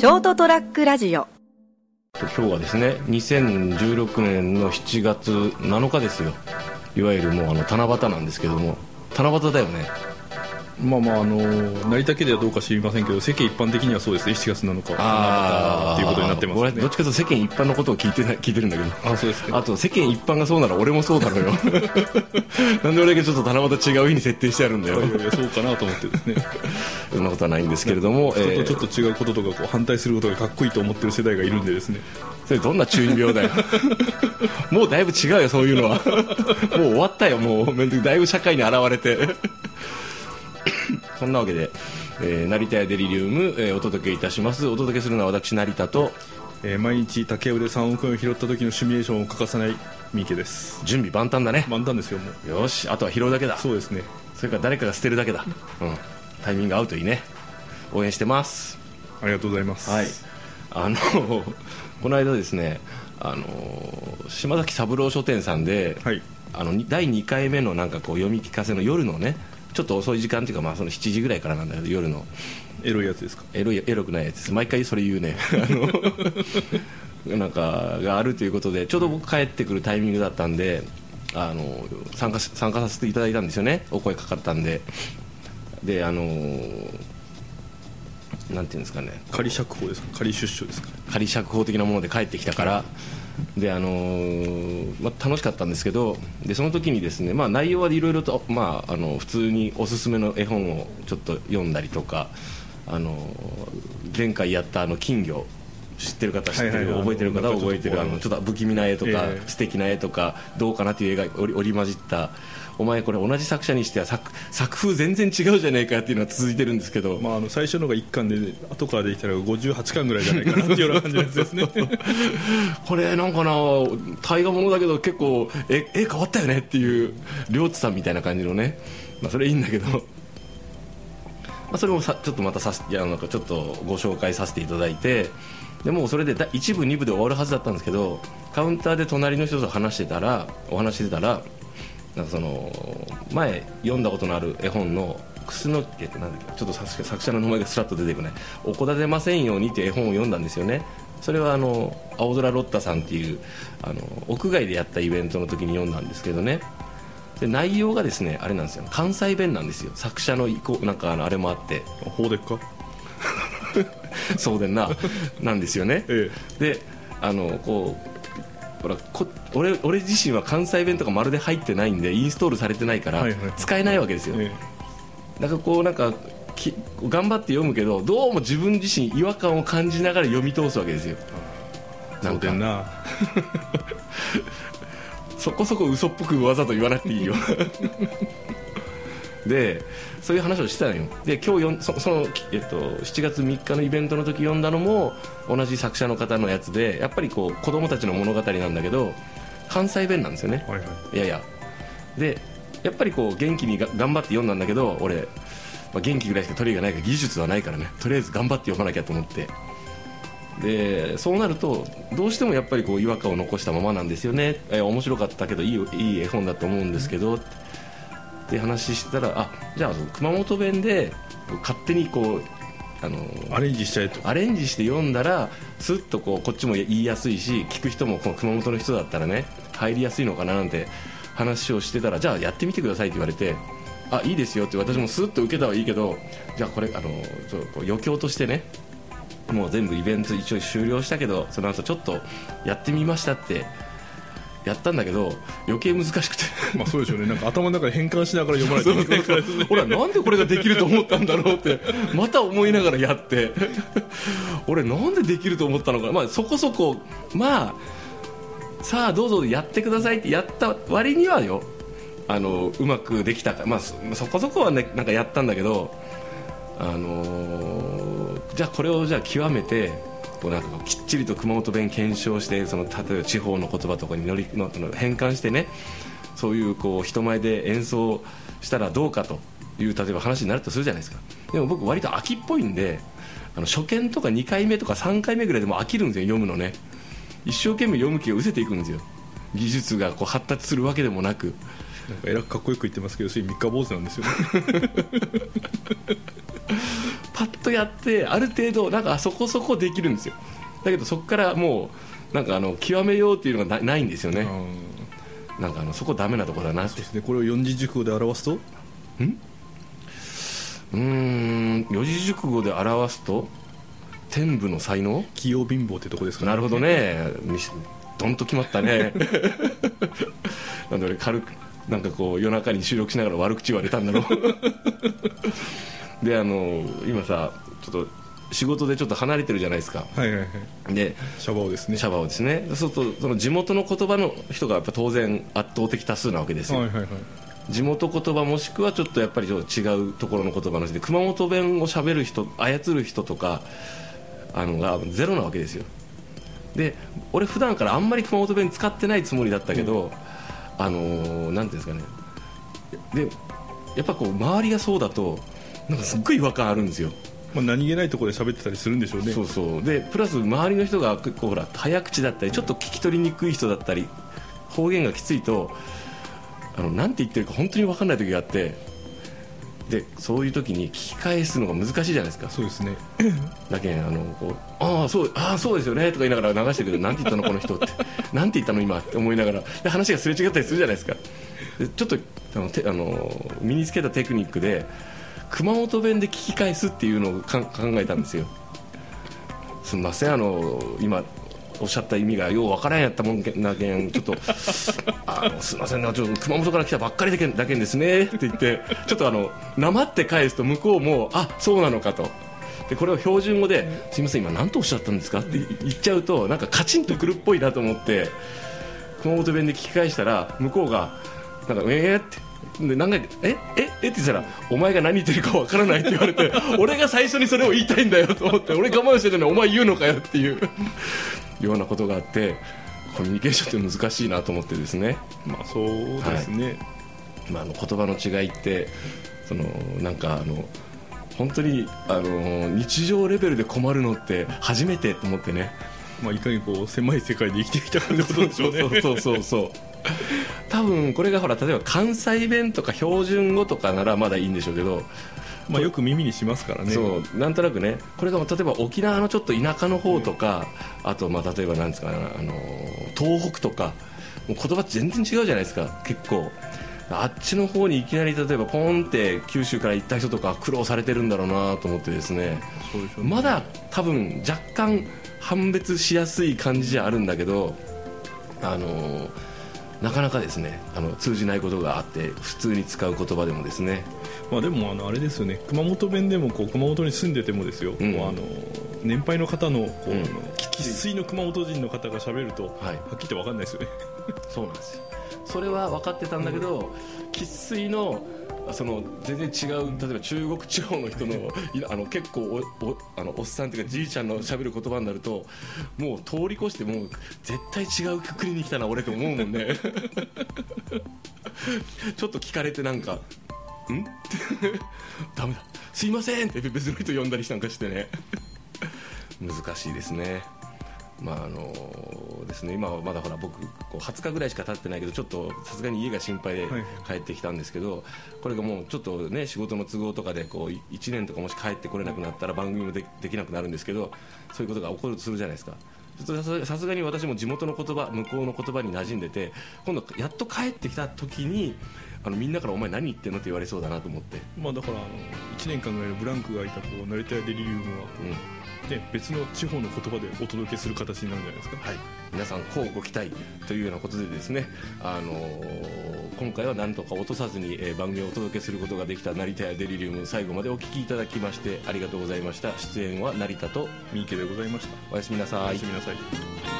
ショートトラックラジオ。今日はですね2016年の7月7日ですよ。いわゆるもうあの七夕なんですけども七夕だよね。まあまああの成田家ではどうか知りませんけど世間一般的にはそうですね。7月7日あっていうことになってますね。俺どっちかというと世間一般のことを聞いてな聞いてるんだけど。あそうですか。あと世間一般がそうなら俺もそうだろうよ。なんで俺だけちょっと七夕違う日に設定してあるんだよ。いやいやそうかなと思ってですね。そんなことはないんですけれども、人とちょっと違うこととかこう反対することがかっこいいと思ってる世代がいるんでですね。それどんな中二病だよ。もうだいぶ違うよそういうのは。もう終わったよもう。だいぶ社会に現れてそんなわけで、えー成田屋デリリウム、えーお届けいたします。お届けするのは私成田とえー毎日竹腕3億円を拾った時のシミュレーションを欠かさない三池です。準備万端だね。満タンですよもう。よしあとは拾うだけだ。そうですね。それから誰かが捨てるだけだ、うん、タイミング合うといいね。応援してます。ありがとうございます。はい。あの この間ですねあの島崎三郎書店さんで、はい。あのに第2回目のなんかこう読み聞かせの夜のねちょっと遅い時間っていうか、まあ、その7時ぐらいからなんだけど夜の。エロいやつですか？エロいエロくないやつ。です毎回それ言うね。あの なんかがあるということでちょうど僕帰ってくるタイミングだったんであの参加し参加させていただいたんですよね。お声かかったんで。であのなんていうんですかね。仮釈放ですか？仮出所ですか？仮釈放的なもので帰ってきたからで、あのーまあ、楽しかったんですけどでその時にですね、まあ、内容はいろいろと、まあ、あの普通におすすめの絵本をちょっと読んだりとか、あのー前回やったあの金魚知ってる方知ってる、はいはいはい。覚えてる方は覚えてるあなんかちょっとのちょっと不気味な絵とか、ええ。素敵な絵とかどうかなという絵が織り交じったお前これ同じ作者にしては作作風全然違うじゃねえかっていうのが続いてるんですけど、まあ、あの最初のが1巻で後からできたら58巻ぐらいじゃないかなっていうような感じですね。これなんかな大河ものだけど結構絵絵変わったよねっていう両津さんみたいな感じのね、まあ、それいいんだけど、まあ、それもさちょっとまたさすいやなんかちょっとご紹介させていただいて。でもうそれでだ1部2部で終わるはずだったんですけどカウンターで隣の人と話してたらお話ししてたらなんかその前読んだことのある絵本の楠木えっとなんだっけ？ちょっと作者作者の名前がスラッと出てこない「おこだてませんように」っていう絵本を読んだんですよね。それはあの青空ロッタさんっていうあの屋外でやったイベントの時に読んだんですけどね。で内容がですねあれなんですよ。関西弁なんですよ。作者の意向なんかあのあれもあって。法でっか？そうでんな。なんですよね。え。であのこうほらこ俺俺自身は関西弁とかまるで入ってないんでインストールされてないから使えないわけですよ、えだからこうなんかき頑張って読むけどどうも自分自身違和感を感じながら読み通すわけですよ。えなんか。な。そこそこ嘘っぽくわざと言わなくていいよ でそういう話をしてたのよ。で今日よんそその、えっと、7月3日のイベントの時読んだのも同じ作者の方のやつでやっぱりこう子供たちの物語なんだけど関西弁なんですよね。はいはい。いやいや。でやっぱりこう元気にが頑張って読んだんだけど俺、まあ、元気ぐらいしか取り柄がないから技術はないからね。とりあえず頑張って読まなきゃと思って。でそうなるとどうしてもやっぱりこう違和感を残したままなんですよね。え面白かったけどいいいい絵本だと思うんですけどって話してたらあじゃあ熊本弁で勝手にこうあのアレンジしちゃえと。アレンジして読んだらスッとこうこっちも言いやすいし聞く人もこの熊本の人だったらね入りやすいのかななんて話をしてたらじゃあやってみてくださいって言われてあいいですよって私もスッと受けたはいいけどじゃあこれあのちょ余興としてねもう全部イベント一応終了したけどその後ちょっとやってみましたってやったんだけど余計難しくて。まあそうでしょうね。なんか頭の中で変換しながら読まないといけないからなんでこれができると思ったんだろうってまた思いながらやって。俺なんでできると思ったのかまあそこそこまあさあどうぞやってくださいってやった割にはよあのうまくできたか。まあそそこそこはねなんかやったんだけどあのーじゃあこれをじゃあ極めてこうなんかきっちりと熊本弁検証してその例えば地方の言葉とかに乗りのの変換してねそういうこう人前で演奏したらどうかという例えば話になるとするじゃないですか。でも僕割と秋っぽいんであの初見とか2回目とか3回目ぐらいでも飽きるんですよ読むのね。一生懸命読む気が失せていくんですよ。技術がこう発達するわけでもなく。なんかえらくかっこよく言ってますけどそれ三日坊主なんですよね。パッととやってある程度なんかそこそこできるんですよ。だけどそこからもうなんかあの極めようっていうのがなないんですよね。なんかあのそこダメなところだなって。そしてこれを四字熟語で表すと？うーん四字熟語で表すと天部の才能？器用貧乏ってとこですかね。なるほどね。みどんと決まったね。なんで俺軽くなんかこう夜中に収録しながら悪口言われたんだろうであの今さちょっと仕事でちょっと離れてるじゃないですか。はいはいはい。でシャバオですね。シャバをですね。そうするとその地元の言葉の人がやっぱ当然圧倒的多数なわけですよ、はいはいはい。地元言葉もしくはちょっとやっぱりちょっと違うところの言葉の人で熊本弁をしゃべる人操る人とかあのがゼロなわけですよ。で俺普段からあんまり熊本弁使ってないつもりだったけど、あのーなんていうんですかね。でやっぱこう周りがそうだとなんかすっごい違和感あるんですよ。まあ、何気ないところで喋ってたりするんでしょうね。そうそう。でプラス周りの人が結構ほら早口だったりちょっと聞き取りにくい人だったり方言がきついとあのなんて言ってるか本当に分かんない時があってでそういう時に聞き返すのが難しいじゃないですか。そうですね。だけんあのこうああそうああそうですよねとか言いながら流してる。けどなんて言ったのこの人って。なんて言ったの今って思いながら。で話がすれ違ったりするじゃないですか。でちょっとあのてあの身につけたテクニックで熊本弁で聞き返すっていうのを考えたんですよすみませんあの今おっしゃった意味がようわからんやったもんけなけんちょっとあのすみませんなちょっと熊本から来たばっかりだけだけんですねって言ってちょっとあのなまって返すと向こうもあそうなのかとでこれを標準語で「すみません今何とおっしゃったんですか?」って言っちゃうとなんかカチンとくるっぽいなと思って熊本弁で聞き返したら向こうが「なんかえー?」って。で何回かえええって言ったらお前が何言ってるかわからないって言われて 俺が最初にそれを言いたいんだよと思って俺我慢してるのにお前言うのかよっていうようなことがあってコミュニケーションって難しいなと思ってですね。まあそうですね、まあ、あの言葉の違いってそのなんかあの本当にあの日常レベルで困るのって初めてと思ってね。まあ、いかにこう狭い世界で生きてきたかってことでしょうね。そうそうそうそう 多分これがほら例えば関西弁とか標準語とかならまだいいんでしょうけど、まあよく耳にしますからね。そうなんとなくねこれが例えば沖縄のちょっと田舎の方とか、あとまあ例えばなんですか、あの東北とかもう言葉全然違うじゃないですか結構。あっちの方にいきなり例えばポンって九州から行った人とか苦労されてるんだろうなと思ってですね。そうでしょうね。まだ多分若干判別しやすい感じじゃあるんだけどあのなかなかですねあの通じないことがあって普通に使う言葉でもですね。まあでもあのあれですよね。熊本弁でもこう熊本に住んでてもですよ、うん。こうあの年配の方のこう、うん。生粋の熊本人の方が喋ると、はい。はっきり言って分かんないですよね。そうなんですよ。それは分かってたんだけど生粋のその全然違う例えば中国地方の人のあの結構おおあのおっさんっていうかじいちゃんのしゃべる言葉になるともう通り越してもう絶対違う国に来たな俺と思うもんね。ちょっと聞かれてなんか「ん?」ってダメだ。すいませんって別の人呼んだりなんかしてね。難しいですね。まああのですね今はまだほら僕こう20日ぐらいしか経ってないけどちょっとさすがに家が心配ではい帰ってきたんですけど、これがもうちょっとね仕事の都合とかでこう1年とかもし帰ってこれなくなったら番組もでできなくなるんですけどそういうことが起こるとするじゃないですか。ちょっとさすさすがに私も地元の言葉向こうの言葉に馴染んでて今度やっと帰ってきた時にあのみんなから「お前何言ってんの?」って言われそうだなと思って、まあだからあの1年間ぐらいのブランクが空いたこう成田屋デリリウムは、うん、ね、別の地方の言葉でお届けする形になるんじゃないですか。はい、皆さんこうご期待というようなことでですね、あのー今回はなんとか落とさずに、えー番組をお届けすることができた成田屋デリリウム最後までお聞きいただきましてありがとうございました。出演は成田と三池でございました。おやすみなさい。おやすみなさい